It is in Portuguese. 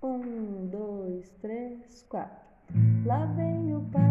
Um, dois, três, quatro. Lá vem o pai.